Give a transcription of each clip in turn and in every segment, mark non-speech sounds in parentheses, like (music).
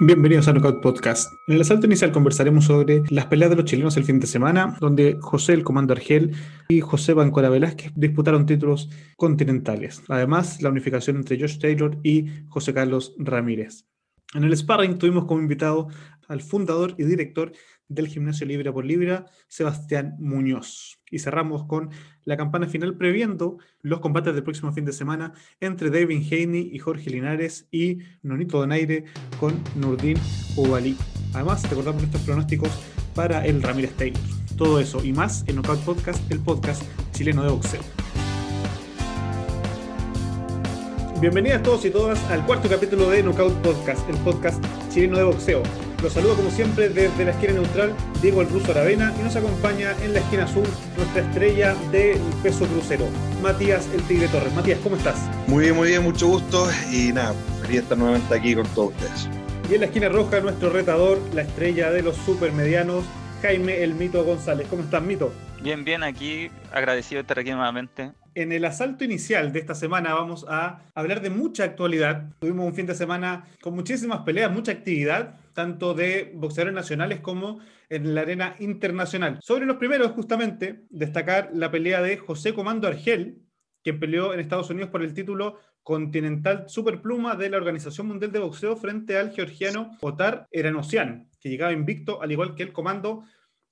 Bienvenidos a Knockout Podcast. En el asalto inicial conversaremos sobre las peleas de los chilenos el fin de semana, donde José el Comando Argel y José Bancora Velázquez disputaron títulos continentales. Además, la unificación entre Josh Taylor y José Carlos Ramírez. En el sparring tuvimos como invitado al fundador y director del Gimnasio Libra por Libra, Sebastián Muñoz. Y cerramos con la campana final previendo los combates del próximo fin de semana entre David Haney y Jorge Linares y Nonito Donaire con Nurdin Ubali. Además, recordamos nuestros pronósticos para el Ramírez Taylor. Todo eso y más en Knockout Podcast, el podcast chileno de boxeo. Bienvenidas todos y todas al cuarto capítulo de Knockout Podcast, el podcast chileno de boxeo. Los saludo como siempre desde la esquina neutral, Diego el Ruso Aravena, y nos acompaña en la esquina azul nuestra estrella del peso crucero, Matías el Tigre Torres. Matías, ¿cómo estás? Muy bien, muy bien, mucho gusto y nada, feliz de estar nuevamente aquí con todos ustedes. Y en la esquina roja, nuestro retador, la estrella de los supermedianos, Jaime el Mito González. ¿Cómo estás, Mito? Bien, bien, aquí agradecido de estar aquí nuevamente. En el asalto inicial de esta semana vamos a hablar de mucha actualidad. Tuvimos un fin de semana con muchísimas peleas, mucha actividad, tanto de boxeadores nacionales como en la arena internacional. Sobre los primeros, justamente, destacar la pelea de José Comando Argel, quien peleó en Estados Unidos por el título continental superpluma de la Organización Mundial de Boxeo frente al georgiano Otar Eranosian, que llegaba invicto, al igual que el comando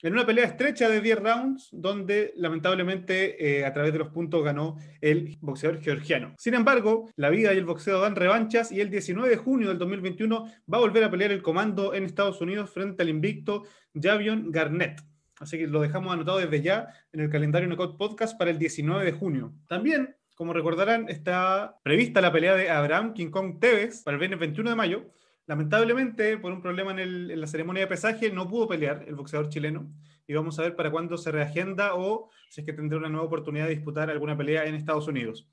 en una pelea estrecha de 10 rounds, donde lamentablemente eh, a través de los puntos ganó el boxeador georgiano. Sin embargo, la vida y el boxeo dan revanchas y el 19 de junio del 2021 va a volver a pelear el comando en Estados Unidos frente al invicto Javion Garnett. Así que lo dejamos anotado desde ya en el calendario Knockout Podcast para el 19 de junio. También, como recordarán, está prevista la pelea de Abraham King Kong Tevez para el viernes 21 de mayo Lamentablemente, por un problema en, la ceremonia de pesaje, no pudo pelear el boxeador chileno. Y vamos a ver para cuándo se reagenda o si es que tendrá una nueva oportunidad de disputar alguna pelea en Estados Unidos.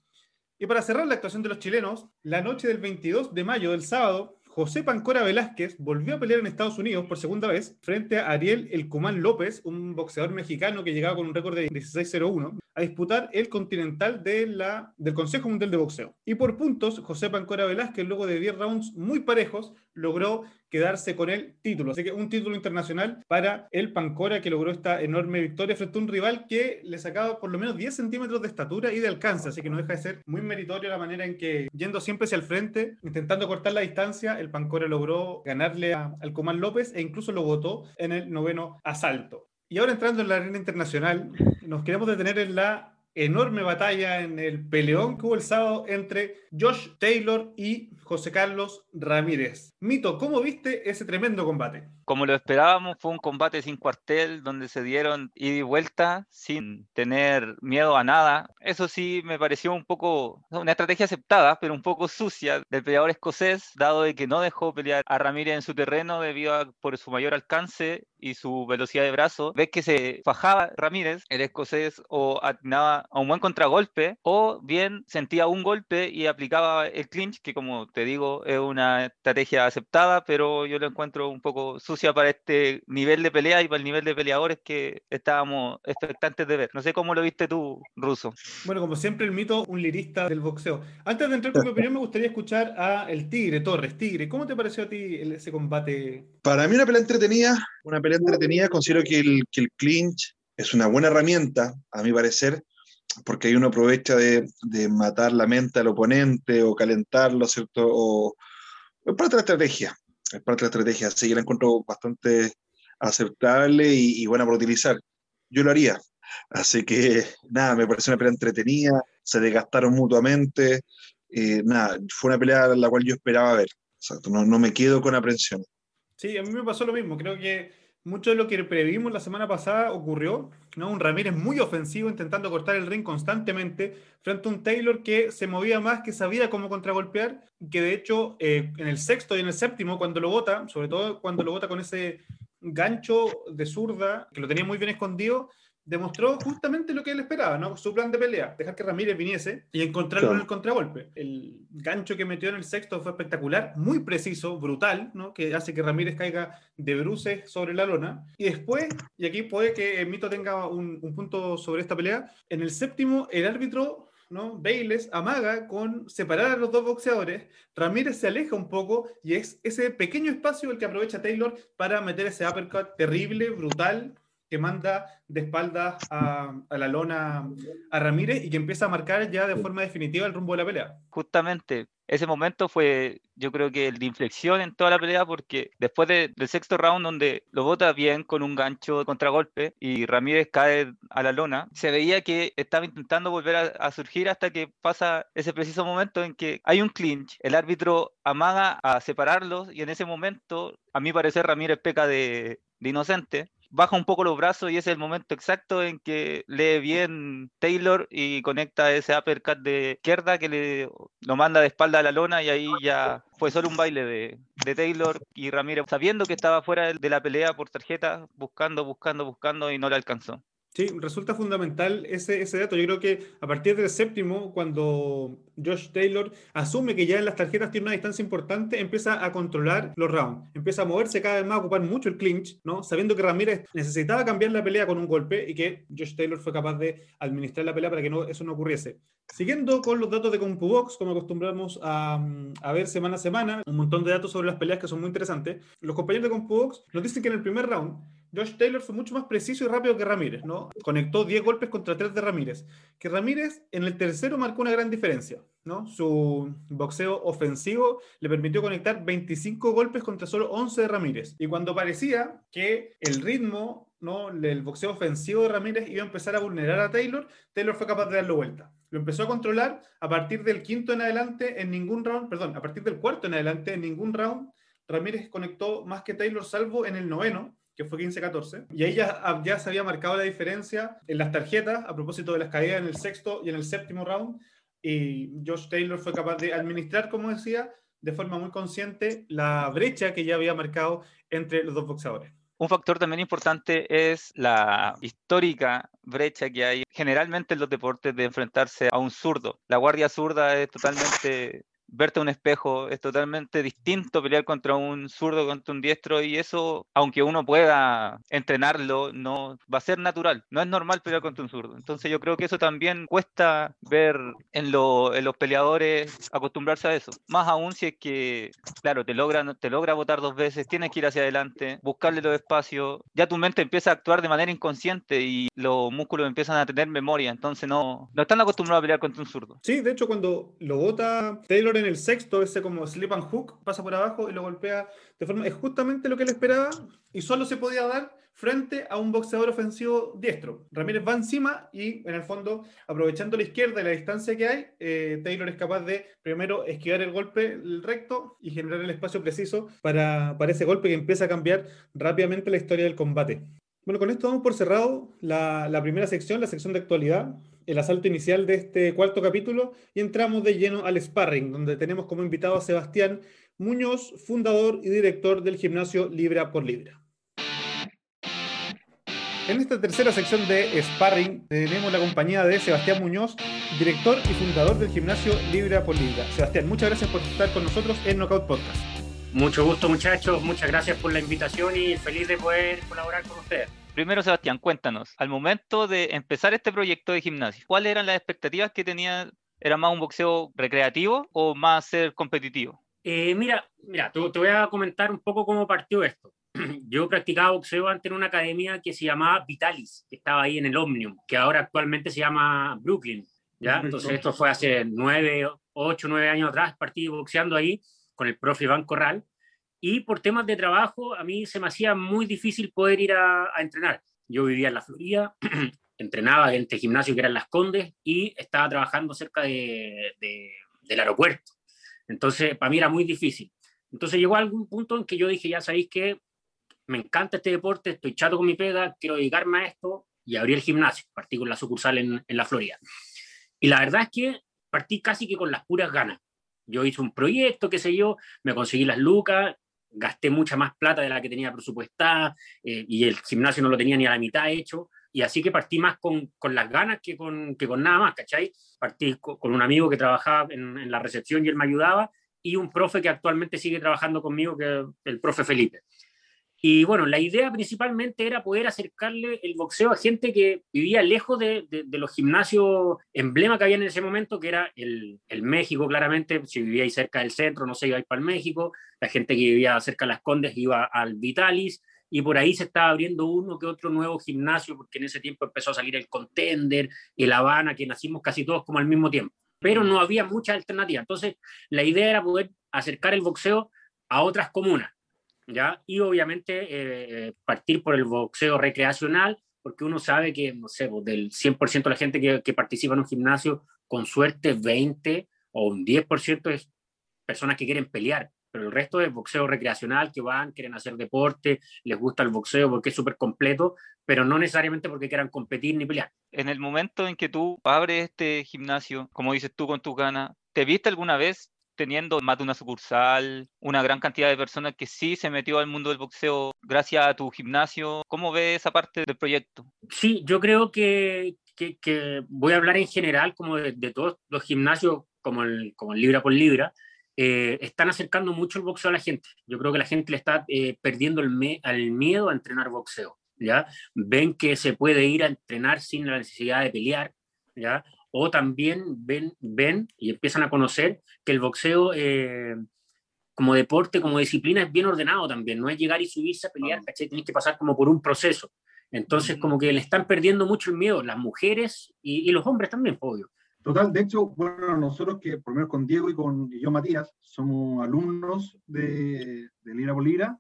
Y para cerrar la actuación de los chilenos, la noche del 22 de mayo del sábado, José Pancora Velázquez volvió a pelear en Estados Unidos por segunda vez frente a Ariel El Cumán López, un boxeador mexicano que llegaba con un récord de 16-0-1, a disputar el Continental del Consejo Mundial de Boxeo. Y por puntos, José Pancora Velázquez, luego de 10 rounds muy parejos, logró quedarse con el título. Así que un título internacional para el Pancora que logró esta enorme victoria frente a un rival que le sacaba por lo menos 10 centímetros de estatura y de alcance. Así que no deja de ser muy meritorio la manera en que, yendo siempre hacia el frente, intentando cortar la distancia, el Pancora logró ganarle al Comán López e incluso lo votó en el noveno asalto. Y ahora entrando en la arena internacional, nos queremos detener en la enorme batalla en el peleón que hubo el sábado entre Josh Taylor y José Carlos Ramírez. Mito, ¿cómo viste ese tremendo combate? Como lo esperábamos, fue un combate sin cuartel, donde se dieron ida y vuelta sin tener miedo a nada. Eso sí, me pareció un poco una estrategia aceptada, pero un poco sucia del peleador escocés, dado de que no dejó pelear a Ramírez en su terreno debido a por su mayor alcance y su velocidad de brazo. Ves que se fajaba Ramírez, el escocés, o atinaba a un buen contragolpe, o bien sentía un golpe y aplicaba el clinch, que como te digo, es una estrategia aceptada, pero yo lo encuentro un poco sucia para este nivel de pelea y para el nivel de peleadores que estábamos expectantes de ver. No sé cómo lo viste tú, Ruso. Bueno, como siempre, el mito, un lirista del boxeo. Antes de entrar con mi (laughs) opinión, me gustaría escuchar a el Tigre, Torres. Tigre, ¿cómo te pareció a ti ese combate? Para mí una pelea entretenida, una pelea entretenida, considero que el, que el clinch es una buena herramienta, a mi parecer, porque ahí uno aprovecha de, de, matar la mente al oponente o calentarlo, ¿cierto? O, es parte de la estrategia, es parte de la estrategia, así que la encuentro bastante aceptable y, y, buena para utilizar. Yo lo haría. Así que nada, me pareció una pelea entretenida, se desgastaron mutuamente, eh, nada, fue una pelea la cual yo esperaba ver. Exacto, no, no me quedo con aprensión. Sí, a mí me pasó lo mismo, creo que mucho de lo que previmos la semana pasada ocurrió, ¿no? Un Ramírez muy ofensivo intentando cortar el ring constantemente frente a un Taylor que se movía más, que sabía cómo contragolpear, que de hecho eh, en el sexto y en el séptimo, cuando lo bota, sobre todo cuando lo bota con ese gancho de zurda, que lo tenía muy bien escondido, demostró justamente lo que él esperaba, ¿no? Su plan de pelea, dejar que Ramírez viniese y encontrarlo claro. en el contragolpe. El gancho que metió en el sexto fue espectacular, muy preciso, brutal, ¿no? Que hace que Ramírez caiga de bruces sobre la lona. Y después, y aquí puede que Mito tenga un, un punto sobre esta pelea, en el séptimo el árbitro ¿no? Bayless amaga con separar a los dos boxeadores, Ramírez se aleja un poco y es ese pequeño espacio el que aprovecha Taylor para meter ese uppercut terrible, brutal, que manda de espaldas a, la lona a Ramírez y que empieza a marcar ya de forma definitiva el rumbo de la pelea. Justamente, ese momento fue yo creo que el de inflexión en toda la pelea porque después del sexto round donde lo bota bien con un gancho de contragolpe y Ramírez cae a la lona, se veía que estaba intentando volver a, surgir hasta que pasa ese preciso momento en que hay un clinch, el árbitro amaga a separarlos y en ese momento, a mi parecer, Ramírez peca de, de inocente baja un poco los brazos y es el momento exacto en que lee bien Taylor y conecta ese uppercut de izquierda que le lo manda de espalda a la lona y ahí ya fue solo un baile de, de Taylor y Ramírez sabiendo que estaba fuera de la pelea por tarjeta, buscando, buscando, buscando y no le alcanzó. Sí, resulta fundamental ese, ese dato. Yo creo que a partir del séptimo, cuando Josh Taylor asume que ya en las tarjetas tiene una distancia importante, empieza a controlar los rounds, empieza a moverse cada vez más, a ocupar mucho el clinch, ¿no? Sabiendo que Ramírez necesitaba cambiar la pelea con un golpe y que Josh Taylor fue capaz de administrar la pelea para que eso no ocurriese. Siguiendo con los datos de CompuBox, como acostumbramos a, a, ver semana a semana, un montón de datos sobre las peleas que son muy interesantes, los compañeros de CompuBox nos dicen que en el primer round Josh Taylor fue mucho más preciso y rápido que Ramírez, ¿no? Conectó 10 golpes contra 3 de Ramírez. Que Ramírez en el tercero marcó una gran diferencia, ¿no? Su boxeo ofensivo le permitió conectar 25 golpes contra solo 11 de Ramírez. Y cuando parecía que el ritmo, ¿no? El boxeo ofensivo de Ramírez iba a empezar a vulnerar a Taylor, Taylor fue capaz de darlo vuelta. Lo empezó a controlar a partir del quinto en adelante en ningún round, perdón, a partir del cuarto en adelante en ningún round. Ramírez conectó más que Taylor, salvo en el noveno, que fue 15-14. Y ahí ya, ya se había marcado la diferencia en las tarjetas a propósito de las caídas en el sexto y en el séptimo round. Y Josh Taylor fue capaz de administrar, como decía, de forma muy consciente la brecha que ya había marcado entre los dos boxeadores. Un factor también importante es la histórica brecha que hay generalmente en los deportes de enfrentarse a un zurdo. La guardia zurda es totalmente verte a un espejo, es totalmente distinto pelear contra un zurdo, contra un diestro, y eso, aunque uno pueda entrenarlo, no va a ser natural. No es normal pelear contra un zurdo. Entonces yo creo que eso también cuesta ver en, los peleadores acostumbrarse a eso. Más aún si es que, claro, te logra, te logra votar dos veces, tienes que ir hacia adelante, buscarle los espacios, ya tu mente empieza a actuar de manera inconsciente y los músculos empiezan a tener memoria, entonces no, no están acostumbrados a pelear contra un zurdo. Sí, de hecho cuando lo vota Taylor en el sexto, ese como slip and hook, pasa por abajo y lo golpea de forma. Es justamente lo que él esperaba y solo se podía dar frente a un boxeador ofensivo diestro. Ramírez va encima y en el fondo, aprovechando la izquierda y la distancia que hay, eh, Taylor es capaz de primero esquivar el golpe recto y generar el espacio preciso para, para ese golpe que empieza a cambiar rápidamente la historia del combate. Bueno, con esto damos por cerrado la primera sección, la sección de actualidad el asalto inicial de este cuarto capítulo y entramos de lleno al sparring, donde tenemos como invitado a Sebastián Muñoz, fundador y director del gimnasio Libra por Libra. En esta tercera sección de Sparring tenemos la compañía de Sebastián Muñoz, director y fundador del gimnasio Libra por Libra. Sebastián, muchas gracias por estar con nosotros en Knockout Podcast. Mucho gusto muchachos, muchas gracias por la invitación y feliz de poder colaborar con ustedes. Primero, Sebastián, cuéntanos, al momento de empezar este proyecto de gimnasio, ¿cuáles eran las expectativas que tenía? ¿Era más un boxeo recreativo o más ser competitivo? Eh, mira, mira te, voy a comentar un poco cómo partió esto. (clears throat) Yo practicaba boxeo antes en una academia que se llamaba Vitalis, que estaba ahí en el Omnium, que ahora actualmente se llama Brooklyn. ¿ya? Entonces esto fue hace nueve, ocho, nueve años atrás, partí boxeando ahí con el profe Iván Corral y por temas de trabajo a mí se me hacía muy difícil poder ir a, entrenar. Yo vivía en la Florida, (clears throat) entrenaba en este gimnasio que era en Las Condes y estaba trabajando cerca de, del aeropuerto. Entonces, para mí era muy difícil. Entonces llegó a algún punto en que yo dije, ya sabéis que me encanta este deporte, estoy chato con mi pega, quiero dedicarme a esto y abrí el gimnasio. Partí con la sucursal en, en la Florida. Y la verdad es que partí casi que con las puras ganas. Yo hice un proyecto, qué sé yo, me conseguí las lucas gasté mucha más plata de la que tenía presupuestada eh, y el gimnasio no lo tenía ni a la mitad hecho. Y así que partí más con, con las ganas que con, que con nada más, ¿cachai? Partí con, un amigo que trabajaba en, en, la recepción y él me ayudaba y un profe que actualmente sigue trabajando conmigo, que el profe Felipe. Y bueno, la idea principalmente era poder acercarle el boxeo a gente que vivía lejos de, los gimnasios emblema que había en ese momento, que era el, el México, claramente. Si vivíais cerca del centro, no se iba a ir para el México. La gente que vivía cerca de las Condes iba al Vitalis. Y por ahí se estaba abriendo uno que otro nuevo gimnasio, porque en ese tiempo empezó a salir el Contender, el Habana, que nacimos casi todos como al mismo tiempo. Pero no había mucha alternativa. Entonces, la idea era poder acercar el boxeo a otras comunas ¿ya? Y obviamente eh, partir por el boxeo recreacional, porque uno sabe que, no sé, pues, del 100% de la gente que, que, participa en un gimnasio, con suerte 20 o un 10% es personas que quieren pelear, pero el resto es boxeo recreacional, que van, quieren hacer deporte, les gusta el boxeo porque es súper completo, pero no necesariamente porque quieran competir ni pelear. En el momento en que tú abres este gimnasio, como dices tú con tu ganas, ¿te viste alguna vez teniendo más de una sucursal, una gran cantidad de personas que sí se metió al mundo del boxeo gracias a tu gimnasio. ¿Cómo ves esa parte del proyecto? Sí, yo creo que, que, voy a hablar en general como de, todos los gimnasios, como el, como el Libra por Libra, eh, están acercando mucho el boxeo a la gente. Yo creo que la gente le está eh, perdiendo el, me, el miedo a entrenar boxeo. ¿ya? Ven que se puede ir a entrenar sin la necesidad de pelear, ¿ya? O también ven, ven y empiezan a conocer que el boxeo eh, como deporte, como disciplina es bien ordenado también, no es llegar y subirse a pelear, ¿cachai? Tienes que pasar como por un proceso. Entonces, como que le están perdiendo mucho el miedo, las mujeres y, los hombres también, obvio. Total, de hecho, bueno, nosotros que, por lo menos con Diego y con yo, Matías, somos alumnos de, de Lira Bolira,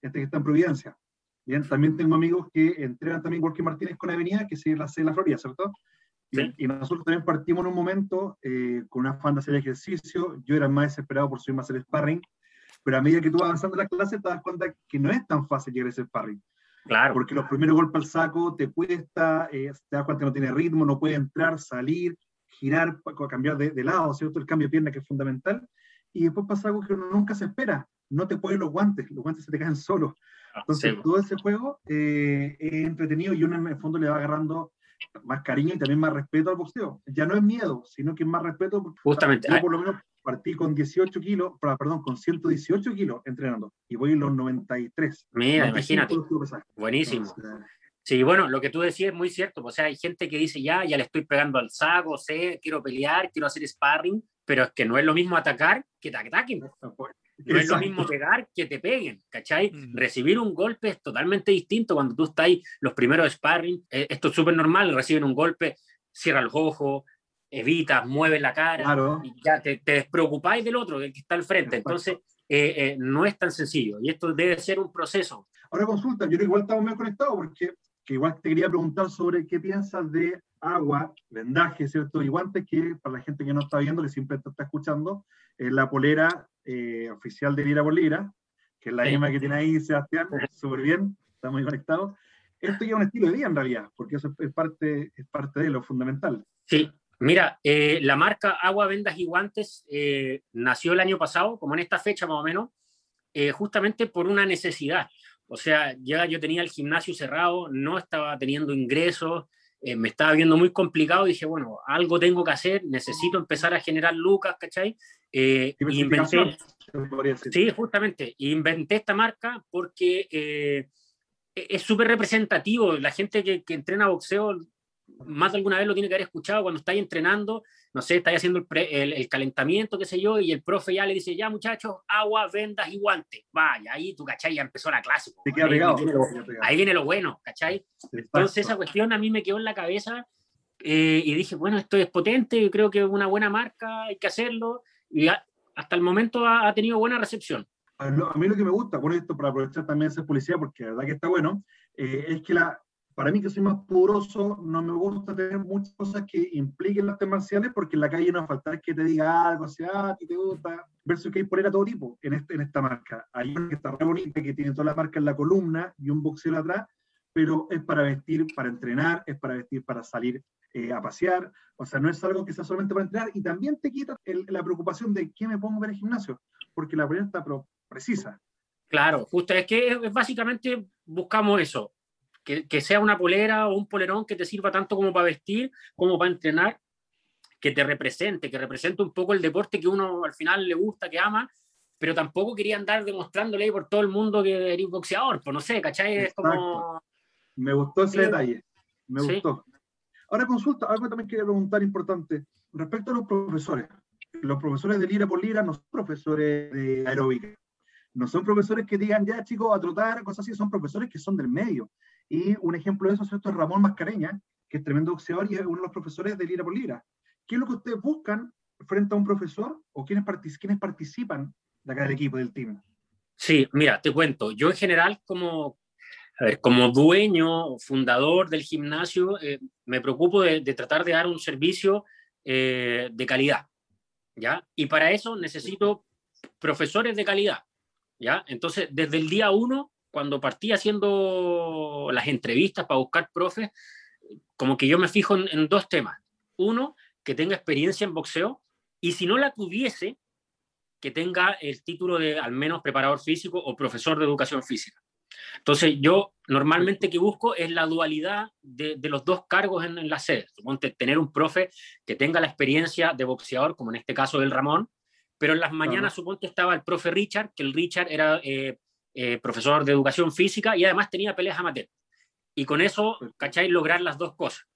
este que está en Providencia. Bien, también tengo amigos que entrenan también que Martínez con Avenida, que se la hace la Florida, ¿cierto? Y, nosotros también partimos en un momento eh, con una afán de hacer ejercicio. Yo era más desesperado por subirme a hacer sparring, pero a medida que tú vas avanzando en la clase te das cuenta que no es tan fácil llegar a ese sparring. Claro. Porque los primeros golpes al saco te cuesta, eh, te das cuenta que no tiene ritmo, no puede entrar, salir, girar, cambiar de, de, lado, ¿cierto? El cambio de pierna que es fundamental. Y después pasa algo que uno nunca se espera. No te ponen los guantes, los guantes se te caen solos. Ah, Entonces, todo ese juego eh, es entretenido y uno en el fondo le va agarrando más cariño y también más respeto al boxeo. Ya no es miedo, sino que es más respeto. Justamente. Yo por lo menos partí con 18 kilos, perdón, con 118 kilos entrenando y voy en los 93. Mira, imagínate. Buenísimo. Sí, bueno, lo que tú decías es muy cierto. O sea, hay gente que dice, ya, ya le estoy pegando al saco, sé, quiero pelear, quiero hacer sparring, pero es que no es lo mismo atacar que te ataquen. No es lo mismo pegar que te peguen, ¿cachai? Recibir un golpe es totalmente distinto cuando tú estás ahí, los primeros sparring, eh, esto es súper normal, reciben un golpe, cierra los ojos, evitas, mueves la cara, y ya te, te, despreocupáis del otro, del que está al frente. Entonces, eh, eh, no es tan sencillo y esto debe ser un proceso. Ahora consulta, yo igual estamos muy conectados porque que igual te quería preguntar sobre qué piensas de agua, vendaje, ¿cierto? Y guantes que para la gente que no está viendo, que siempre te está escuchando, es la polera eh, oficial de Lira por Lira, que es la misma que tiene ahí Sebastián, súper bien, está muy conectado. Esto ya es un estilo de vida en realidad, porque eso es parte, es parte de lo fundamental. Sí, mira, eh, la marca Agua, Vendas y Guantes eh, nació el año pasado, como en esta fecha más o menos, justamente por una necesidad. O sea, ya yo tenía el gimnasio cerrado, no estaba teniendo ingresos, eh, me estaba viendo muy complicado, dije, bueno, algo tengo que hacer, necesito empezar a generar lucas, ¿cachai? Eh, inventé, sí, justamente, inventé esta marca porque eh, e-, es súper representativo, la gente que, que entrena boxeo más de alguna vez lo tiene que haber escuchado cuando estáis entrenando, no sé, estáis haciendo el, el, calentamiento, qué sé yo, y el profe ya le dice, ya muchachos, agua, vendas y guantes. Vaya, ahí tú, ¿cachai? Ya empezó la clase. Ahí, viene lo, ahí, viene lo, bueno, ¿cachai? Entonces esa cuestión a mí me quedó en la cabeza eh, y dije, bueno, esto es potente, creo que es una buena marca, hay que hacerlo, y hasta el momento ha, tenido buena recepción. A, mí lo que me gusta, por esto, para aprovechar también esa publicidad, porque la verdad que está bueno, eh, es que la, para mí que soy más pudoroso, no me gusta tener muchas cosas que impliquen las artes marciales, porque en la calle no va a faltar que te diga algo, sea, ah, ti te gusta, versus que hay por a todo tipo en, este, en esta marca. Hay una que está re bonita, que tiene toda la marca en la columna y un boxeo atrás, pero es para vestir, para entrenar, es para vestir, para salir eh, a pasear, o sea, no es algo que sea solamente para entrenar, y también te quita la preocupación de qué me pongo en el gimnasio, porque la pregunta está precisa. Claro, justo es que básicamente buscamos eso, que, sea una polera o un polerón que te sirva tanto como para vestir, como para entrenar, que te represente, que represente un poco el deporte que uno al final le gusta, que ama, pero tampoco quería andar demostrándole por todo el mundo que eres boxeador, pues no sé, ¿cachai? Es como... Me gustó ese detalle, me gustó. Ahora consulta, algo también quería preguntar importante, respecto a los profesores. Los profesores de Lira por Lira no son profesores de aeróbica, no son profesores que digan ya chicos a trotar, cosas así, son profesores que son del medio. Y un ejemplo de eso es Ramón Mascareña, que es tremendo boxeador y es uno de los profesores de Lira por Lira. ¿Qué es lo que ustedes buscan frente a un profesor o quiénes, quiénes participan de acá del equipo, del team? Sí, mira, te cuento. Yo en general, como, a ver, como dueño, fundador del gimnasio, eh, me preocupo de, tratar de dar un servicio eh, de calidad, ¿ya? Y para eso necesito profesores de calidad, ¿ya? Entonces, desde el día uno, cuando partí haciendo las entrevistas para buscar profes, como que yo me fijo en, dos temas. Uno, que tenga experiencia en boxeo y si no la tuviese, que tenga el título de al menos preparador físico o profesor de educación física. Entonces, yo normalmente que busco es la dualidad de, los dos cargos en, la sede. Suponte tener un profe que tenga la experiencia de boxeador, como en este caso del Ramón, pero en las mañanas suponte estaba el profe Richard, que el Richard era eh, eh, profesor de educación física y además tenía peleas amateur. Y con eso, ¿cachai? Lograr las dos cosas.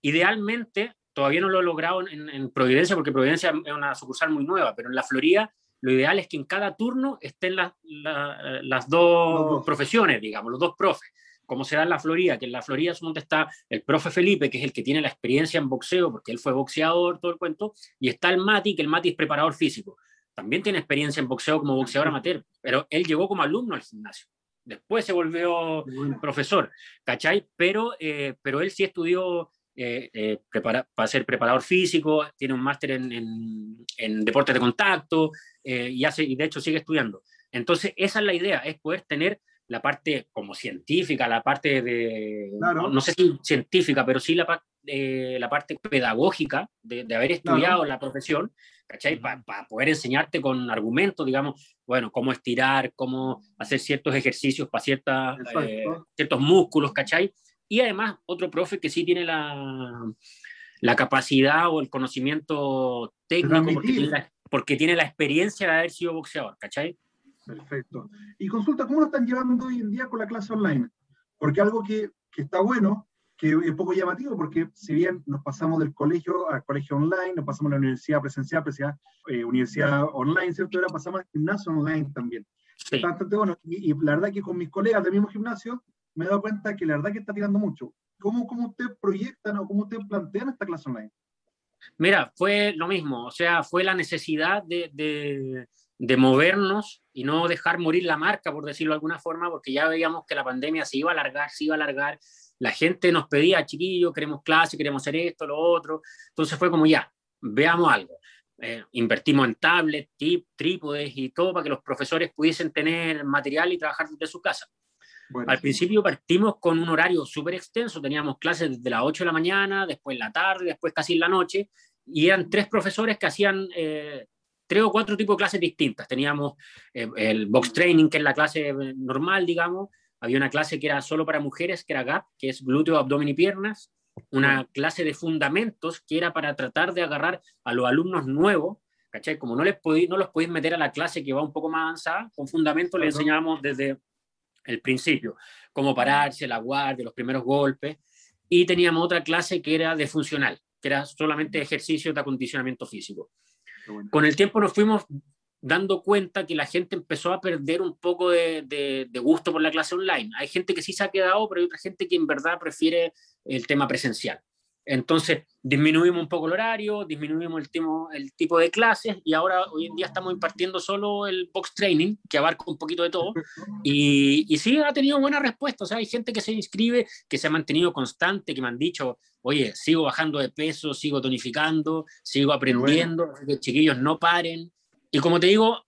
Idealmente, todavía no lo he logrado en, Providencia, porque Providencia es una sucursal muy nueva, pero en la Florida lo ideal es que en cada turno estén las dos profesiones, digamos, los dos profes, como se da en la Florida, que en la Florida es donde está el profe Felipe, que es el que tiene la experiencia en boxeo, porque él fue boxeador, todo el cuento, y está el Mati, que el Mati es preparador físico. También tiene experiencia en boxeo como boxeador amateur, pero él llegó como alumno al gimnasio. Después se volvió profesor, ¿cachai? Pero, eh, pero él sí estudió eh, eh, para ser preparador físico, tiene un máster en, en, deportes de contacto y, hace, y de hecho sigue estudiando. Entonces, esa es la idea, es poder tener la parte como científica, la parte de, no, sé si científica, pero sí la, la parte pedagógica de, de haber estudiado la profesión, ¿cachai? Para poder enseñarte con argumentos, digamos, bueno, cómo estirar, cómo hacer ciertos ejercicios para ciertas, eh, ciertos músculos, ¿cachai? Y además, otro profe que sí tiene la, la capacidad o el conocimiento técnico, porque tiene, la, porque tiene, la, experiencia de haber sido boxeador, ¿cachai? Perfecto. Y consulta, ¿cómo lo están llevando hoy en día con la clase online? Porque algo que, que está bueno que es poco llamativo porque si bien nos pasamos del colegio al colegio online, nos pasamos a la universidad presencial, presencial eh, universidad online, ¿cierto? Ahora pasamos al gimnasio online también. Está bastante bueno. Y, la verdad que con mis colegas del mismo gimnasio me he dado cuenta que la verdad que está tirando mucho. ¿Cómo, cómo usted proyectan o cómo usted plantean esta clase online? Mira, fue lo mismo, o sea, fue la necesidad de, de, de, movernos y no dejar morir la marca, por decirlo de alguna forma, porque ya veíamos que la pandemia se iba a alargar, se iba a alargar, la gente nos pedía, chiquillos, queremos clase, queremos hacer esto, lo otro. Entonces fue como ya, veamos algo. Eh, invertimos en tablets, trípodes y todo para que los profesores pudiesen tener material y trabajar desde su casa. Al principio partimos con un horario súper extenso, teníamos clases desde las 8 de la mañana, después la tarde, después casi en la noche, y eran tres profesores que hacían eh, tres o cuatro tipos de clases distintas. Teníamos eh, el box training, que es la clase normal, digamos, había una clase que era solo para mujeres, que era GAP, que es glúteo, abdomen y piernas. Una clase de fundamentos, que era para tratar de agarrar a los alumnos nuevos, ¿cachai? Como no, les podí, no los podéis meter a la clase que va un poco más avanzada, con fundamentos le enseñábamos desde el principio, cómo pararse, la guardia, los primeros golpes. Y teníamos otra clase que era de funcional, que era solamente ejercicio de acondicionamiento físico. Con el tiempo nos fuimos dando cuenta que la gente empezó a perder un poco de, gusto por la clase online. Hay gente que sí se ha quedado, pero hay otra gente que en verdad prefiere el tema presencial. Entonces, disminuimos un poco el horario, disminuimos el, el tipo de clases y ahora hoy en día estamos impartiendo solo el box training, que abarca un poquito de todo. Y, y sí, ha tenido buena respuesta. O sea, hay gente que se inscribe, que se ha mantenido constante, que me han dicho, oye, sigo bajando de peso, sigo tonificando, sigo aprendiendo, que chiquillos no paren. Y como te digo,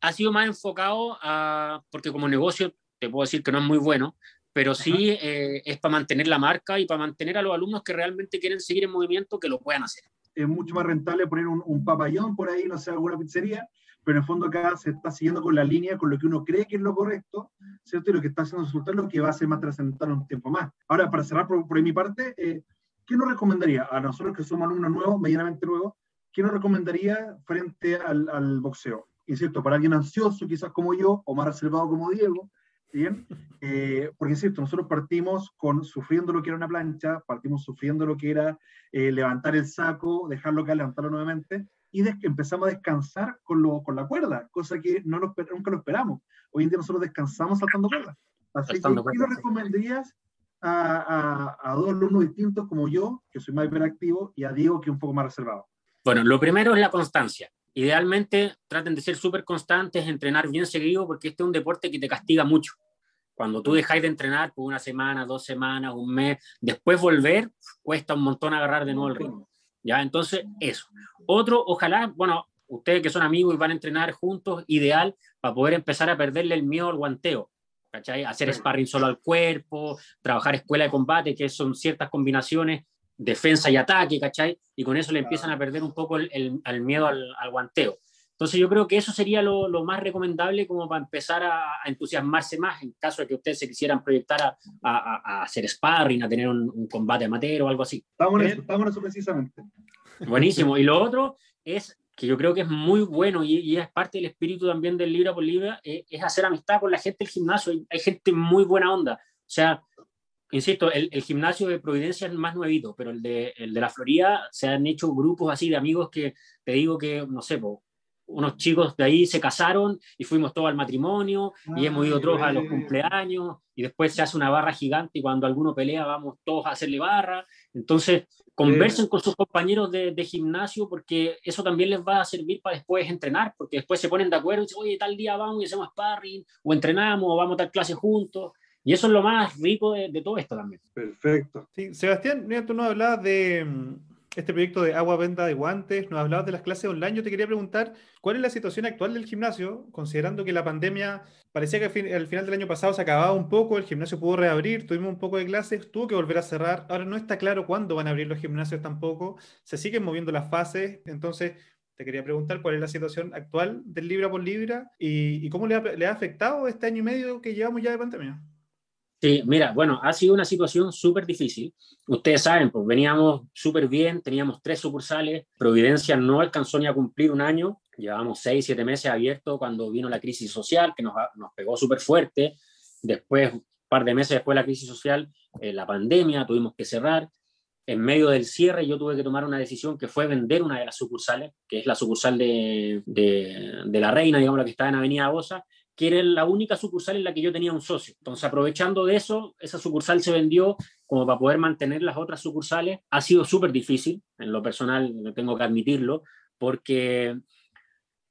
ha sido más enfocado a, porque como negocio te puedo decir que no es muy bueno, pero sí eh, es para mantener la marca y para mantener a los alumnos que realmente quieren seguir en movimiento que lo puedan hacer. Es mucho más rentable poner un, papayón por ahí, no sé, alguna pizzería, pero en el fondo acá se está siguiendo con la línea, con lo que uno cree que es lo correcto, ¿cierto? Y lo que está haciendo resultar lo que va a ser más trascendental un tiempo más. Ahora, para cerrar por, mi parte, eh, ¿qué nos recomendaría a nosotros que somos alumnos nuevos, medianamente nuevos, ¿qué nos recomendaría frente al, boxeo? insisto, para alguien ansioso quizás como yo, o más reservado como Diego, ¿bien? Eh, porque insisto, nosotros partimos con sufriendo lo que era una plancha, partimos sufriendo lo que era eh, levantar el saco, dejarlo caer, levantarlo nuevamente, y empezamos a descansar con, lo, con la cuerda, cosa que no nunca lo esperamos. Hoy en día nosotros descansamos saltando cuerda. Así que, ¿qué le recomendarías a, a, a, dos alumnos distintos como yo, que soy más hiperactivo, y a Diego, que es un poco más reservado? Bueno, lo primero es la constancia. Idealmente traten de ser súper constantes, entrenar bien seguido, porque este es un deporte que te castiga mucho. Cuando tú dejáis de entrenar por una semana, dos semanas, un mes, después volver, cuesta un montón agarrar de nuevo el ritmo. ¿Ya? Entonces, eso. Otro, ojalá, bueno, ustedes que son amigos y van a entrenar juntos, ideal para poder empezar a perderle el miedo al guanteo. ¿cachai? Hacer sparring solo al cuerpo, trabajar escuela de combate, que son ciertas combinaciones, defensa y ataque, ¿cachai? Y con eso le empiezan a perder un poco el, el, miedo al, al, guanteo. Entonces yo creo que eso sería lo, lo más recomendable como para empezar a, a, entusiasmarse más en caso de que ustedes se quisieran proyectar a, a hacer sparring, a tener un, un, combate amateur o algo así. Estamos en eso, precisamente. Buenísimo. Y lo (laughs) otro es que yo creo que es muy bueno y, y, es parte del espíritu también del Libra por Libra, es, es, hacer amistad con la gente del gimnasio. Hay, hay, gente muy buena onda. O sea, insisto, el, el, gimnasio de Providencia es más nuevito, pero el de, el de la Florida se han hecho grupos así de amigos que te digo que, no sé, po, unos chicos de ahí se casaron y fuimos todos al matrimonio y hemos ido todos a los cumpleaños y después se hace una barra gigante y cuando alguno pelea vamos todos a hacerle barra. Entonces, conversen con sus compañeros de, de, gimnasio porque eso también les va a servir para después entrenar, porque después se ponen de acuerdo y dicen, oye, tal día vamos y hacemos sparring, o entrenamos, o vamos a tal clase juntos. Y eso es lo más rico de, de todo esto también. Perfecto. Sí, Sebastián, mira, tú nos hablabas de este proyecto de agua venta de guantes, nos hablabas de las clases online. Yo te quería preguntar, ¿cuál es la situación actual del gimnasio? Considerando que la pandemia parecía que al final del año pasado se acababa un poco, el gimnasio pudo reabrir, tuvimos un poco de clases, tuvo que volver a cerrar. Ahora no está claro cuándo van a abrir los gimnasios tampoco. Se siguen moviendo las fases. Entonces, te quería preguntar cuál es la situación actual del Libra por Libra y, y cómo le ha, le ha afectado este año y medio que llevamos ya de pandemia. Sí, mira, bueno, ha sido una situación súper difícil. Ustedes saben, pues veníamos súper bien, teníamos tres sucursales, Providencia no alcanzó ni a cumplir un año, llevábamos seis, siete meses abiertos cuando vino la crisis social, que nos, pegó súper fuerte. Después, un par de meses después de la crisis social, eh, la pandemia, tuvimos que cerrar. En medio del cierre yo tuve que tomar una decisión que fue vender una de las sucursales, que es la sucursal de, de, de la Reina, digamos, la que está en Avenida Bosa, que era la única sucursal en la que yo tenía un socio. Entonces, aprovechando de eso, esa sucursal se vendió como para poder mantener las otras sucursales. Ha sido súper difícil, en lo personal, tengo que admitirlo, porque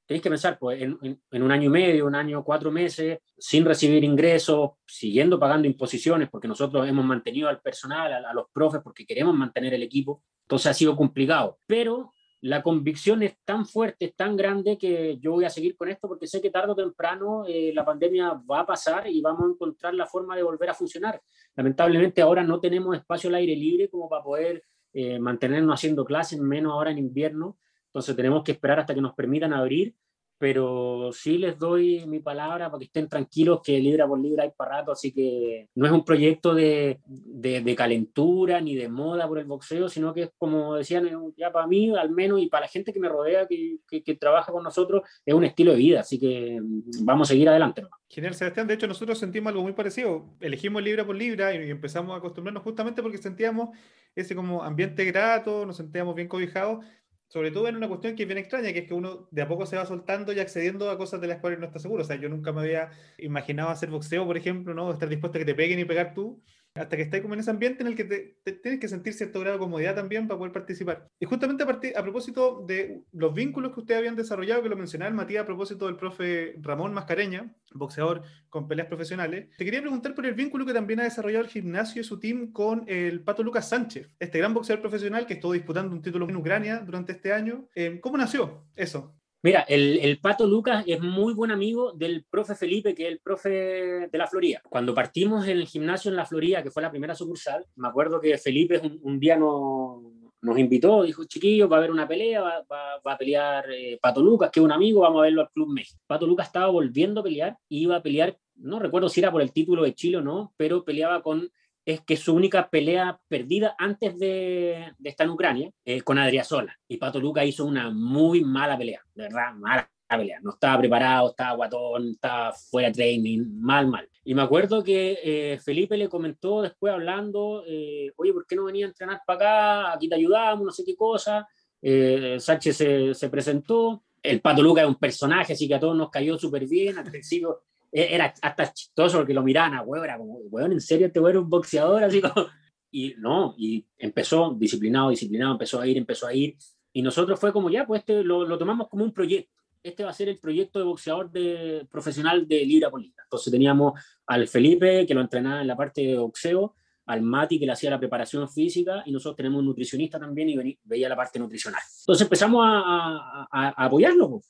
tenéis que pensar, pues, en, en, en, un año y medio, un año, cuatro meses, sin recibir ingresos, siguiendo pagando imposiciones, porque nosotros hemos mantenido al personal, a, a los profes, porque queremos mantener el equipo. Entonces ha sido complicado. Pero la convicción es tan fuerte, es tan grande que yo voy a seguir con esto porque sé que tarde o temprano eh, la pandemia va a pasar y vamos a encontrar la forma de volver a funcionar. Lamentablemente ahora no tenemos espacio al aire libre como para poder eh, mantenernos haciendo clases, menos ahora en invierno. Entonces tenemos que esperar hasta que nos permitan abrir pero sí les doy mi palabra para que estén tranquilos que libra por libra hay para rato, así que no es un proyecto de, de, de, calentura ni de moda por el boxeo, sino que es como decían, ya para mí al menos y para la gente que me rodea, que, que, que trabaja con nosotros, es un estilo de vida, así que vamos a seguir adelante. ¿no? Genial, Sebastián. De hecho, nosotros sentimos algo muy parecido. Elegimos libra por libra y empezamos a acostumbrarnos justamente porque sentíamos ese como ambiente grato, nos sentíamos bien cobijados sobre todo en una cuestión que es bien extraña, que es que uno de a poco se va soltando y accediendo a cosas de las cuales no está seguro. O sea, yo nunca me había imaginado hacer boxeo, por ejemplo, ¿no? Estar dispuesto a que te peguen y pegar tú, hasta que estás como en ese ambiente en el que te, te, tienes que sentir cierto grado de comodidad también para poder participar. Y justamente a, partir, a propósito de los vínculos que ustedes habían desarrollado, que lo mencionaba el Matías a propósito del profe Ramón Mascareña, boxeador con peleas profesionales, te quería preguntar por el vínculo que también ha desarrollado el gimnasio y su team con el Pato Lucas Sánchez, este gran boxeador profesional que estuvo disputando un título en Ucrania durante este año. Eh, ¿Cómo nació eso? Mira, el, el, Pato Lucas es muy buen amigo del profe Felipe, que es el profe de la Florida. Cuando partimos en el gimnasio en la Florida, que fue la primera sucursal, me acuerdo que Felipe un, día no, nos invitó, dijo, chiquillos, va a haber una pelea, va, va, va a pelear eh, Pato Lucas, que es un amigo, vamos a verlo al Club México. Pato Lucas estaba volviendo a pelear, iba a pelear, no recuerdo si era por el título de Chile o no, pero peleaba con es que su única pelea perdida antes de, de estar en Ucrania eh, con Adriasola. Y Pato Luca hizo una muy mala pelea, de verdad, mala. pelear. No estaba preparado, estaba guatón, estaba fuera de training, mal, mal. Y me acuerdo que eh, Felipe le comentó después hablando, eh, oye, ¿por qué no venía a entrenar para acá? Aquí te ayudamos, no sé qué cosa. Eh, Sánchez se, se, presentó. El Pato Luca es un personaje, así que a todos nos cayó súper bien. Al principio era hasta chistoso porque lo miraban a huevo, era como, weón, ¿en serio este weón era un boxeador? (laughs) Así como, y no, y empezó disciplinado, disciplinado, empezó a ir, empezó a ir. Y nosotros fue como, ya, pues este lo, lo tomamos como un proyecto. Este va a ser el proyecto de boxeador de, profesional de Libra Polita. Entonces teníamos al Felipe, que lo entrenaba en la parte de boxeo, al Mati, que le hacía la preparación física, y nosotros tenemos un nutricionista también y veía la parte nutricional. Entonces empezamos a, a, a apoyarlo,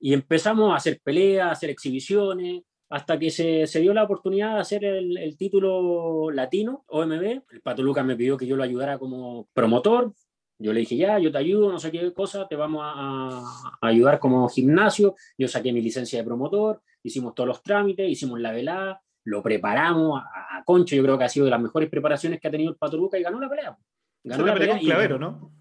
y empezamos a hacer peleas, a hacer exhibiciones, hasta que se, se, dio la oportunidad de hacer el, el, título latino, OMB. El Pato Lucas me pidió que yo lo ayudara como promotor. Yo le dije, ya, yo te ayudo, no sé qué cosa, te vamos a, a ayudar como gimnasio. Yo saqué mi licencia de promotor, hicimos todos los trámites, hicimos la velada, lo preparamos a, a, Concho. Yo creo que ha sido de las mejores preparaciones que ha tenido el Pato Lucas y ganó la pelea. Ganó la, la pelea, pelea con Clavero, ¿no?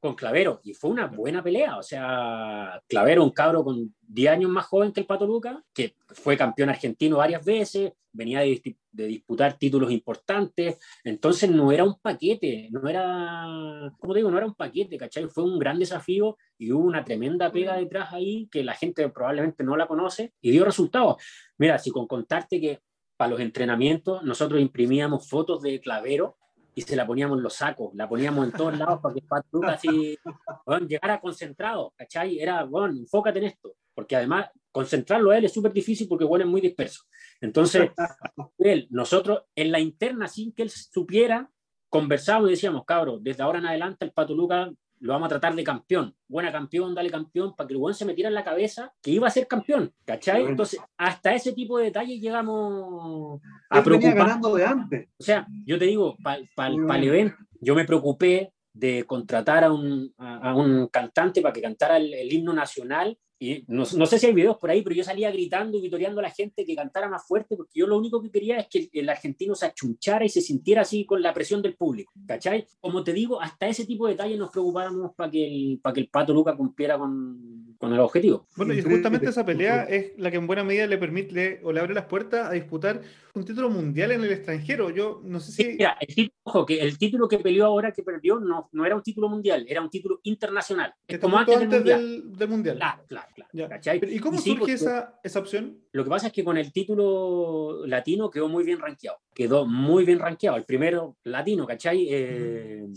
Con Clavero y fue una buena pelea. O sea, Clavero, un cabro con 10 años más joven que el Pato Luca, que fue campeón argentino varias veces, venía de, de, disputar títulos importantes. Entonces no era un paquete, no era, como digo, no era un paquete, ¿cachai? Fue un gran desafío y hubo una tremenda pega detrás ahí que la gente probablemente no la conoce y dio resultados. Mira, si con contarte que para los entrenamientos nosotros imprimíamos fotos de Clavero y se la poníamos en los sacos, la poníamos en todos lados para que Pat Lucas (laughs) así, bueno, llegara concentrado, ¿cachai? Era, bueno, enfócate en esto, porque además concentrarlo a él es súper difícil porque bueno, es muy disperso. Entonces, (laughs) él, nosotros en la interna, sin que él supiera, conversábamos y decíamos, cabros, desde ahora en adelante el Pato Lucas lo vamos a tratar de campeón. Buena campeón, dale campeón, para que el buen se metiera en la cabeza que iba a ser campeón, ¿cachai? Entonces, hasta ese tipo de detalles llegamos a preocupar. ganando de antes. O sea, yo te digo, para pa, pa el evento, yo me preocupé de contratar a un, a, a un cantante para que cantara el, el himno nacional y no, no, sé si hay videos por ahí, pero yo salía gritando y vitoreando a la gente que cantara más fuerte, porque yo lo único que quería es que el argentino se achunchara y se sintiera así con la presión del público, ¿cachai? Como te digo, hasta ese tipo de detalles nos preocupáramos para que el, para que el Pato Luca cumpliera con, con el objetivo. Bueno, y justamente esa pelea es la que en buena medida le permite o le abre las puertas a disputar un título mundial en el extranjero. Yo no sé si... Sí, mira, el título, ojo, que el título que peleó ahora, que perdió, no, no era un título mundial, era un título internacional. Es como antes, antes del, mundial. Del, del, mundial. Claro, claro, claro. ¿Y cómo sí, surge esa, esa opción? Lo que pasa es que con el título latino quedó muy bien rankeado. Quedó muy bien rankeado. El primero latino, ¿cachai? Eh, mm.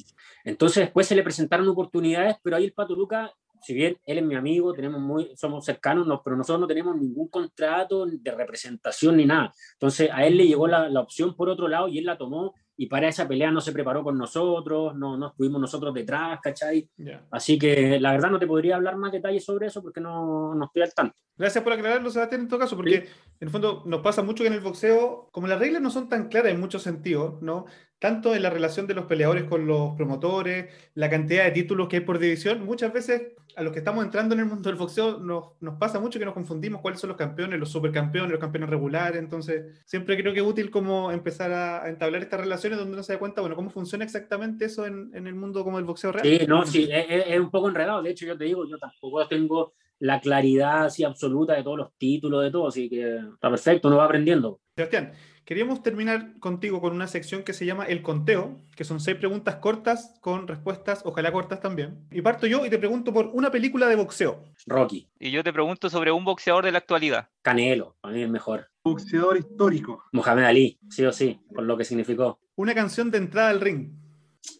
Entonces después se le presentaron oportunidades, pero ahí el Pato Luca si bien él es mi amigo, tenemos muy, somos cercanos, no, pero nosotros no tenemos ningún contrato de representación ni nada. Entonces a él le llegó la, la, opción por otro lado y él la tomó y para esa pelea no se preparó con nosotros, no, no estuvimos nosotros detrás, ¿cachai? Yeah. Así que la verdad no te podría hablar más detalles sobre eso porque no, no estoy al tanto. Gracias por aclararlo, Sebastián, en todo caso, porque sí. en el fondo nos pasa mucho que en el boxeo, como las reglas no son tan claras en muchos sentidos, ¿no? Tanto en la relación de los peleadores con los promotores, la cantidad de títulos que hay por división, muchas veces a los que estamos entrando en el mundo del boxeo nos, nos pasa mucho que nos confundimos cuáles son los campeones, los supercampeones, los campeones regulares, entonces siempre creo que es útil como empezar a, a entablar estas relaciones donde uno se da cuenta, bueno, cómo funciona exactamente eso en, en el mundo como el boxeo real. Sí, no, sí, es, es, un poco enredado, de hecho yo te digo, yo tampoco tengo la claridad así absoluta de todos los títulos, de todo, así que está perfecto, uno va aprendiendo. Sebastián, queríamos terminar contigo con una sección que se llama El Conteo, que son seis preguntas cortas con respuestas, ojalá cortas también. Y parto yo y te pregunto por una película de boxeo. Rocky. Y yo te pregunto sobre un boxeador de la actualidad. Canelo, a mí es mejor. Boxeador histórico. Mohamed Ali, sí o sí, por lo que significó. Una canción de entrada al ring.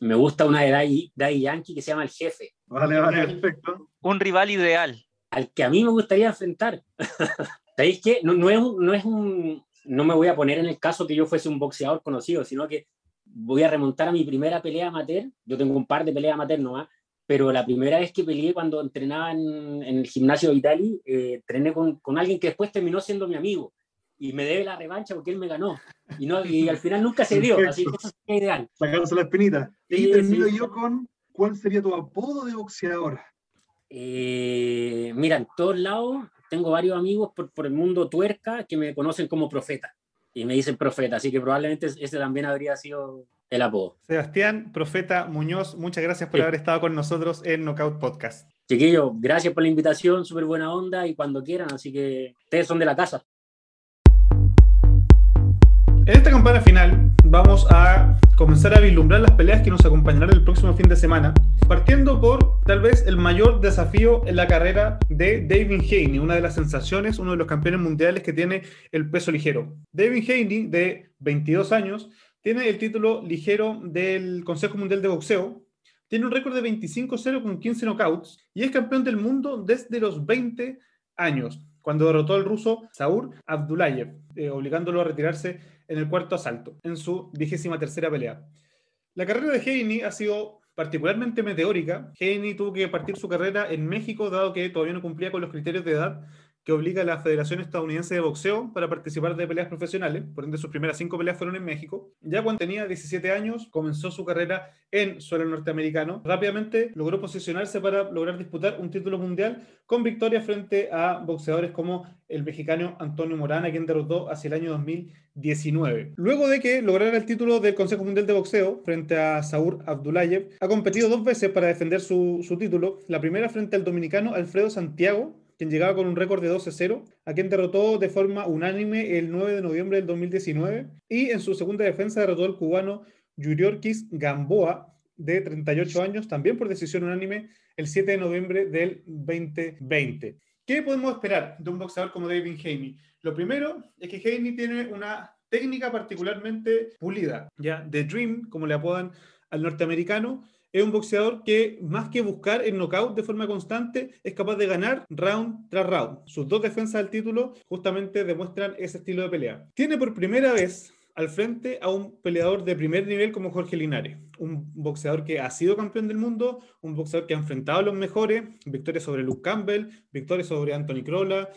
Me gusta una de Daddy, Daddy Yankee que se llama El Jefe. Vale, vale, perfecto. Un rival ideal. Al que a mí me gustaría enfrentar. (laughs) ¿Sabéis qué? No, no, es un, no es un, no me voy a poner en el caso que yo fuese un boxeador conocido, sino que voy a remontar a mi primera pelea amateur. Yo tengo un par de peleas amateur nomás, pero la primera vez que peleé cuando entrenaba en, en el gimnasio de Italy, eh, entrené con, con, alguien que después terminó siendo mi amigo y me debe la revancha porque él me ganó. Y, no, y al final nunca se dio, así que eso es ideal. Sacarse la espinita. Y termino sí. yo con, ¿cuál sería tu apodo de boxeador? Eh, mira, en todos lados tengo varios amigos por, por, el mundo tuerca que me conocen como profeta y me dicen profeta, así que probablemente ese también habría sido el apodo. Sebastián, profeta Muñoz, muchas gracias por sí. haber estado con nosotros en Knockout Podcast. Chiquillos, gracias por la invitación, súper buena onda y cuando quieran, así que ustedes son de la casa. En esta campana final vamos a comenzar a vislumbrar las peleas que nos acompañarán el próximo fin de semana, partiendo por tal vez el mayor desafío en la carrera de David Haney, una de las sensaciones, uno de los campeones mundiales que tiene el peso ligero. David Haney, de 22 años, tiene el título ligero del Consejo Mundial de Boxeo, tiene un récord de 25-0 con 15 knockouts y es campeón del mundo desde los 20 años, cuando derrotó al ruso Saur Abdulayev, eh, obligándolo a retirarse en el cuarto asalto, en su vigésima tercera pelea. La carrera de Haney ha sido particularmente meteórica. Haney tuvo que partir su carrera en México, dado que todavía no cumplía con los criterios de edad que obliga a la Federación Estadounidense de Boxeo para participar de peleas profesionales. Por ende, sus primeras cinco peleas fueron en México. Ya cuando tenía 17 años, comenzó su carrera en suelo norteamericano. Rápidamente logró posicionarse para lograr disputar un título mundial con victoria frente a boxeadores como el mexicano Antonio Morana, quien derrotó hacia el año 2019. Luego de que lograra el título del Consejo Mundial de Boxeo frente a Saur Abdulayev, ha competido dos veces para defender su, su título. La primera frente al dominicano Alfredo Santiago, quien llegaba con un récord de 12-0, a quien derrotó de forma unánime el 9 de noviembre del 2019, y en su segunda defensa derrotó al cubano Yuriorkis Gamboa, de 38 años, también por decisión unánime, el 7 de noviembre del 2020. ¿Qué podemos esperar de un boxeador como David Haney? Lo primero es que Haney tiene una técnica particularmente pulida, ya, The Dream, como le apodan al norteamericano, es un boxeador que más que buscar el knockout de forma constante, es capaz de ganar round tras round. Sus dos defensas del título justamente demuestran ese estilo de pelea. Tiene por primera vez al frente a un peleador de primer nivel como Jorge Linares, un boxeador que ha sido campeón del mundo, un boxeador que ha enfrentado a los mejores, victorias sobre Luke Campbell, victorias sobre Anthony Crolla,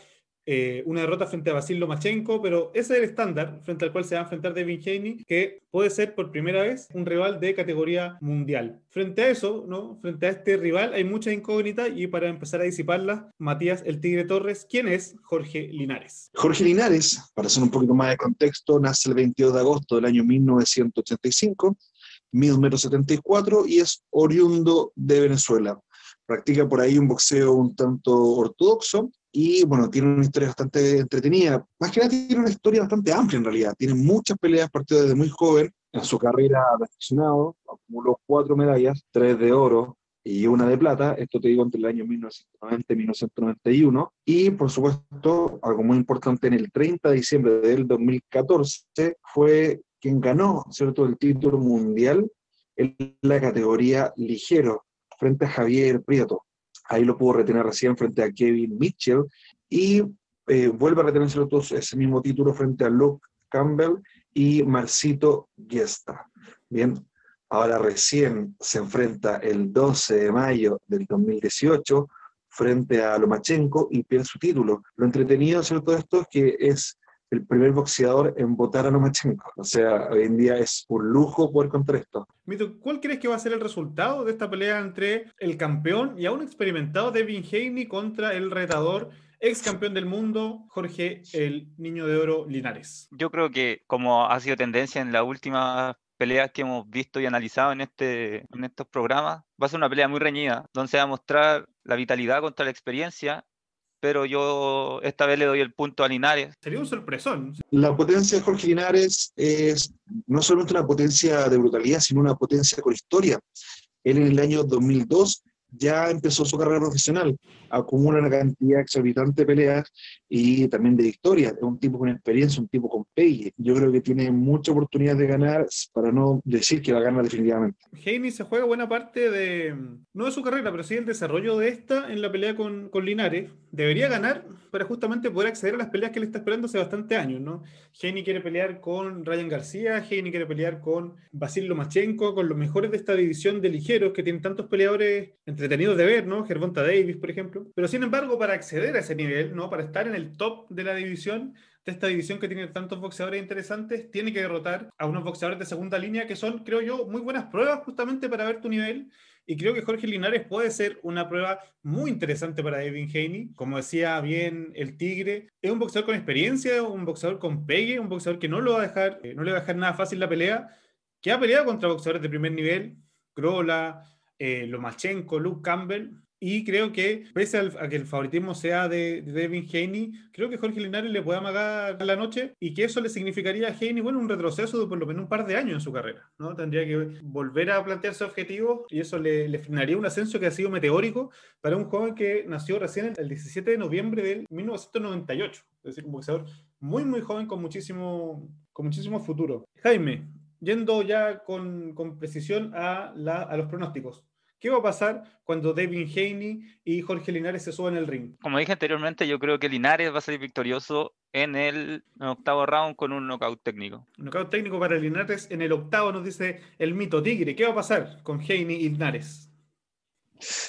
eh, una derrota frente a Basil Lomachenko, pero ese es el estándar frente al cual se va a enfrentar Devin Haney, que puede ser por primera vez un rival de categoría mundial. Frente a eso, ¿no? frente a este rival, hay muchas incógnitas y para empezar a disiparlas, Matías el Tigre Torres, ¿quién es Jorge Linares? Jorge Linares, para hacer un poquito más de contexto, nace el 22 de agosto del año 1985, mide metro 74 y es oriundo de Venezuela. Practica por ahí un boxeo un tanto ortodoxo, y bueno, tiene una historia bastante entretenida. Más que nada tiene una historia bastante amplia en realidad. Tiene muchas peleas, partido desde muy joven. En su carrera de aficionado acumuló cuatro medallas, tres de oro y una de plata. Esto te digo entre el año 1990 y 1991. Y por supuesto, algo muy importante, en el 30 de diciembre del 2014 fue quien ganó, ¿cierto?, el título mundial en la categoría ligero frente a Javier Prieto ahí lo pudo retener recién frente a Kevin Mitchell y eh, vuelve a retenerse ese mismo título frente a Luke Campbell y Marcito Gesta. Bien, ahora recién se enfrenta el 12 de mayo del 2018 frente a Lomachenko y pierde su título. Lo entretenido de todo esto es que es el primer boxeador en votar a Lomachenko. O sea, hoy en día es un lujo poder contra esto. Mito, ¿cuál crees que va a ser el resultado de esta pelea entre el campeón y aún experimentado Devin Haney contra el retador ex campeón del mundo, Jorge el Niño de Oro Linares? Yo creo que como ha sido tendencia en la última peleas que hemos visto y analizado en, este, en estos programas, va a ser una pelea muy reñida, donde se va a mostrar la vitalidad contra la experiencia pero yo esta vez le doy el punto a Linares. Sería un sorpresón. La potencia de Jorge Linares es no solamente una potencia de brutalidad, sino una potencia con historia. Él en el año 2002 ya empezó su carrera profesional, acumula una cantidad exorbitante de peleas y también de victorias. Es un tipo con experiencia, un tipo con pegue. Yo creo que tiene mucha oportunidad de ganar, para no decir que va a ganar definitivamente. Haney se juega buena parte de, no de su carrera, pero sí el desarrollo de esta en la pelea con, con Linares. Debería ganar para justamente poder acceder a las peleas que le está esperando hace bastante años, ¿no? Haney quiere pelear con Ryan García, Haney quiere pelear con Basil Lomachenko, con los mejores de esta división de ligeros que tienen tantos peleadores entretenidos de ver, ¿no? Gervonta Davis, por ejemplo. Pero sin embargo, para acceder a ese nivel, ¿no? Para estar en el top de la división, de esta división que tiene tantos boxeadores interesantes, tiene que derrotar a unos boxeadores de segunda línea que son, creo yo, muy buenas pruebas justamente para ver tu nivel. Y creo que Jorge Linares puede ser una prueba muy interesante para Devin Haney. Como decía bien el Tigre, es un boxeador con experiencia, un boxeador con pegue, un boxeador que no, lo va a dejar, eh, no le va a dejar nada fácil la pelea, que ha peleado contra boxeadores de primer nivel, Grola, eh, Lomachenko, Luke Campbell, Y creo que, pese a que el favoritismo sea de, Devin Haney, creo que Jorge Linares le puede amagar la noche y que eso le significaría a Haney, bueno, un retroceso de por lo menos un par de años en su carrera, ¿no? Tendría que volver a plantearse objetivos y eso le, le frenaría un ascenso que ha sido meteórico para un joven que nació recién el 17 de noviembre del 1998. Es decir, un boxeador muy, muy joven con muchísimo, con muchísimo futuro. Jaime, yendo ya con, con precisión a, la, a los pronósticos. ¿Qué va a pasar cuando Devin Haney y Jorge Linares se suban el ring? Como dije anteriormente, yo creo que Linares va a salir victorioso en el octavo round con un knockout técnico. Un knockout técnico para Linares en el octavo, nos dice el mito Tigre. ¿Qué va a pasar con Haney y Linares?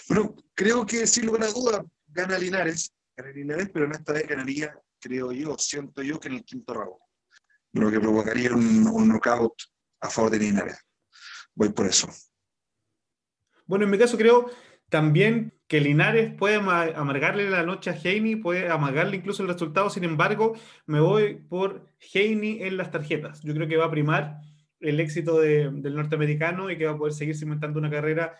Bueno, creo que sin lugar a duda gana Linares, gana Linares, pero en esta vez ganaría, creo yo, siento yo que en el quinto round. Lo que provocaría un, un knockout a favor de Linares. Voy por eso. Bueno, en mi caso creo también que Linares puede amargarle la noche a Heine, puede amargarle incluso el resultado, sin embargo, me voy por Heine en las tarjetas. Yo creo que va a primar el éxito del norteamericano y que va a poder seguir cimentando una carrera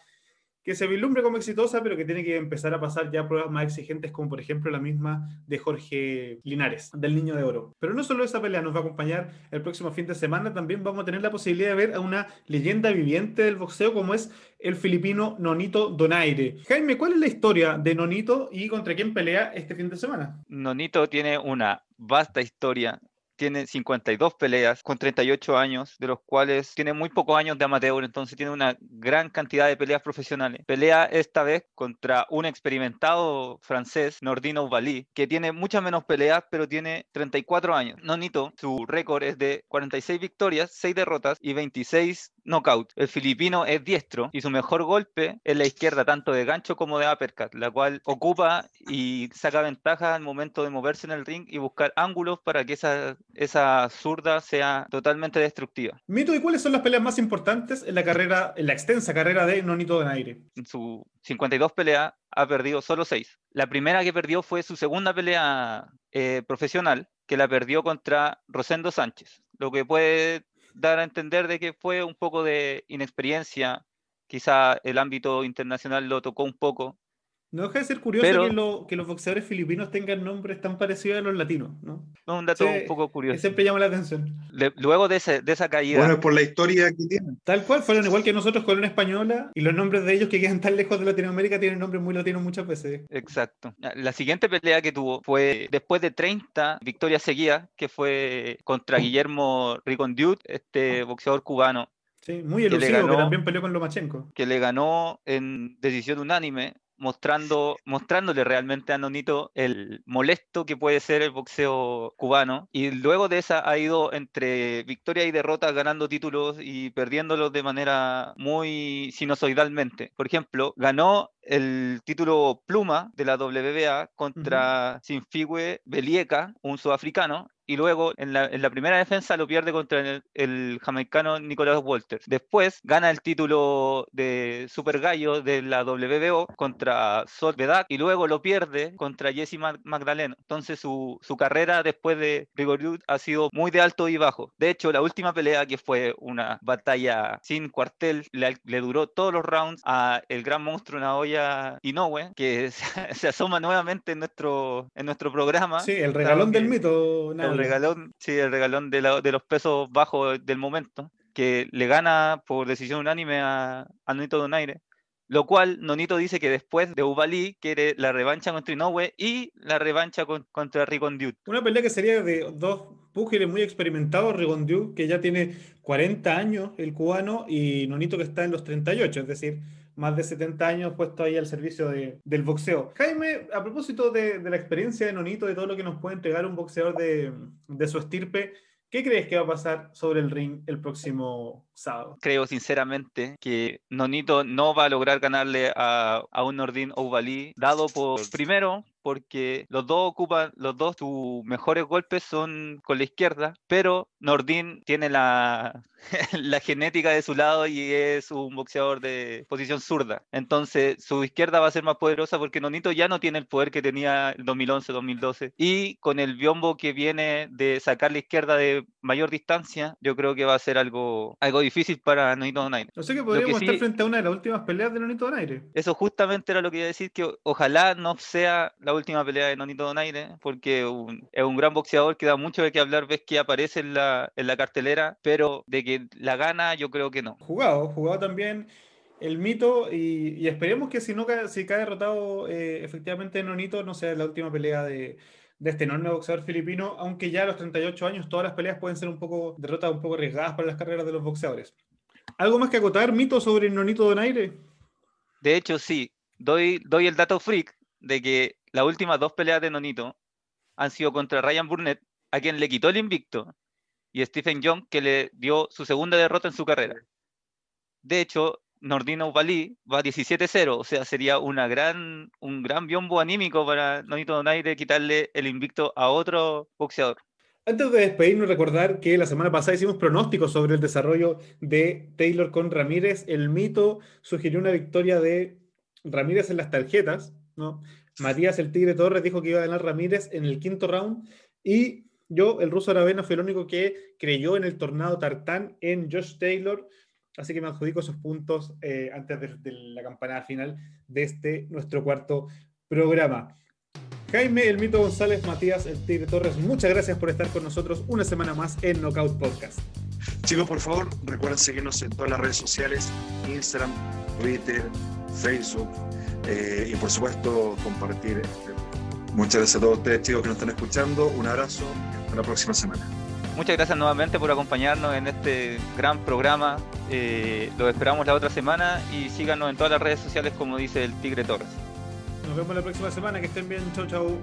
que se vislumbre como exitosa, pero que tiene que empezar a pasar ya pruebas más exigentes, como por ejemplo la misma de Jorge Linares, del Niño de Oro. Pero no solo esa pelea nos va a acompañar el próximo fin de semana, también vamos a tener la posibilidad de ver a una leyenda viviente del boxeo como es el filipino Nonito Donaire. Jaime, ¿cuál es la historia de Nonito y contra quién pelea este fin de semana? Nonito tiene una vasta historia tiene 52 peleas con 38 años, de los cuales tiene muy pocos años de amateur, entonces tiene una gran cantidad de peleas profesionales. Pelea esta vez contra un experimentado francés, Nordino Valí, que tiene muchas menos peleas, pero tiene 34 años. Nonito, su récord es de 46 victorias, 6 derrotas y 26 knockout. El filipino es diestro y su mejor golpe es la izquierda, tanto de gancho como de uppercut, la cual ocupa y saca ventaja al momento de moverse en el ring y buscar ángulos para que esa, esa zurda sea totalmente destructiva. Mito, ¿y cuáles son las peleas más importantes en la carrera, en la extensa carrera de Nonito Aire? En su 52 peleas ha perdido solo 6. La primera que perdió fue su segunda pelea eh, profesional, que la perdió contra Rosendo Sánchez, lo que puede dar a entender de que fue un poco de inexperiencia, quizá el ámbito internacional lo tocó un poco, no deja de ser curioso que, los boxeadores filipinos tengan nombres tan parecidos a los latinos, ¿no? un dato un poco curioso. siempre llama la atención. luego de, esa caída. Bueno, por la historia que tienen. Tal cual, fueron igual que nosotros con una española y los nombres de ellos que quedan tan lejos de Latinoamérica tienen nombres muy latinos muchas veces. Exacto. La siguiente pelea que tuvo fue después de 30 victorias seguidas, que fue contra Guillermo Ricondiut, este boxeador cubano Sí, muy elusivo, que, también peleó con Lomachenko. Que le ganó en decisión unánime mostrando, mostrándole realmente a Nonito el molesto que puede ser el boxeo cubano. Y luego de esa ha ido entre victoria y derrota ganando títulos y perdiéndolos de manera muy sinusoidalmente. Por ejemplo, ganó el título pluma de la WBA contra Sinfigue Belieca, un sudafricano, y luego en la, en la, primera defensa lo pierde contra el, jamaicano Nicolás Walters. Después gana el título de Super Gallo de la WBO contra Sol Bedak y luego lo pierde contra Jesse Magdaleno. Entonces su, su carrera después de Grigoriuk ha sido muy de alto y bajo. De hecho, la última pelea que fue una batalla sin cuartel le, le duró todos los rounds a el gran monstruo Naoya Inoue que (laughs) se, asoma nuevamente en nuestro, en nuestro programa. Sí, el regalón del mito el regalón, sí, el regalón de, los pesos bajos del momento, que le gana por decisión unánime a, Nonito Donaire. Lo cual Nonito dice que después de Ubali quiere la revancha contra Inoue y la revancha contra Rigondiut. Una pelea que sería de dos púgiles muy experimentados, Rigondiut que ya tiene 40 años, el cubano, y Nonito que está en los 38, es decir, más de 70 años puesto ahí al servicio del boxeo. Jaime, a propósito de, la experiencia de Nonito, de todo lo que nos puede entregar un boxeador de, de su estirpe, ¿Qué crees que va a pasar sobre el ring el próximo Creo sinceramente que Nonito no va a lograr ganarle a, a un Nordin Ovalí, dado por, primero, porque los dos ocupan, los dos sus mejores golpes son con la izquierda, pero Nordin tiene la, (laughs) la genética de su lado y es un boxeador de posición zurda. Entonces su izquierda va a ser más poderosa porque Nonito ya no tiene el poder que tenía el 2011-2012 y con el biombo que viene de sacar la izquierda de mayor distancia, yo creo que va a ser algo, algo difícil para Nonito Donaire. No sé que podríamos estar frente a una de las últimas peleas de Nonito Donaire. Eso justamente era lo que iba a decir, que ojalá no sea la última pelea de Nonito Donaire, porque es un gran boxeador que da mucho de qué hablar, ves que aparece en la, en la cartelera, pero de que la gana yo creo que no. Jugado, jugado también el mito y, esperemos que si no si cae derrotado eh, efectivamente Nonito no sea la última pelea de, de este enorme boxeador filipino, aunque ya a los 38 años todas las peleas pueden ser un poco derrotas un poco arriesgadas para las carreras de los boxeadores. ¿Algo más que acotar, mito sobre Nonito Donaire? De hecho, sí. Doy, doy el dato freak de que las últimas dos peleas de Nonito han sido contra Ryan Burnett, a quien le quitó el invicto, y Stephen Young, que le dio su segunda derrota en su carrera. De hecho, Nordino Bali va 17-0, o sea, sería una gran, un gran biombo anímico para Nonito Donaire quitarle el invicto a otro boxeador. Antes de despedirnos, recordar que la semana pasada hicimos pronósticos sobre el desarrollo de Taylor con Ramírez. El mito sugirió una victoria de Ramírez en las tarjetas, ¿no? Matías el Tigre Torres dijo que iba a ganar Ramírez en el quinto round y yo, el ruso Aravena, fue el único que creyó en el tornado Tartán en Josh Taylor. Así que me adjudico esos puntos eh, antes de, la campanada final de este nuestro cuarto programa. Jaime, el Mito González, Matías, el Tigre Torres, muchas gracias por estar con nosotros una semana más en Knockout Podcast. Chicos, por favor, recuerden seguirnos en todas las redes sociales, Instagram, Twitter, Facebook, eh, y por supuesto compartir. Muchas gracias a todos ustedes, chicos, que nos están escuchando. Un abrazo hasta la próxima semana. Muchas gracias nuevamente por acompañarnos en este gran programa. Eh, los esperamos la otra semana y síganos en todas las redes sociales como dice el Tigre Torres. Nos vemos la próxima semana. Que estén bien. Chau, chau.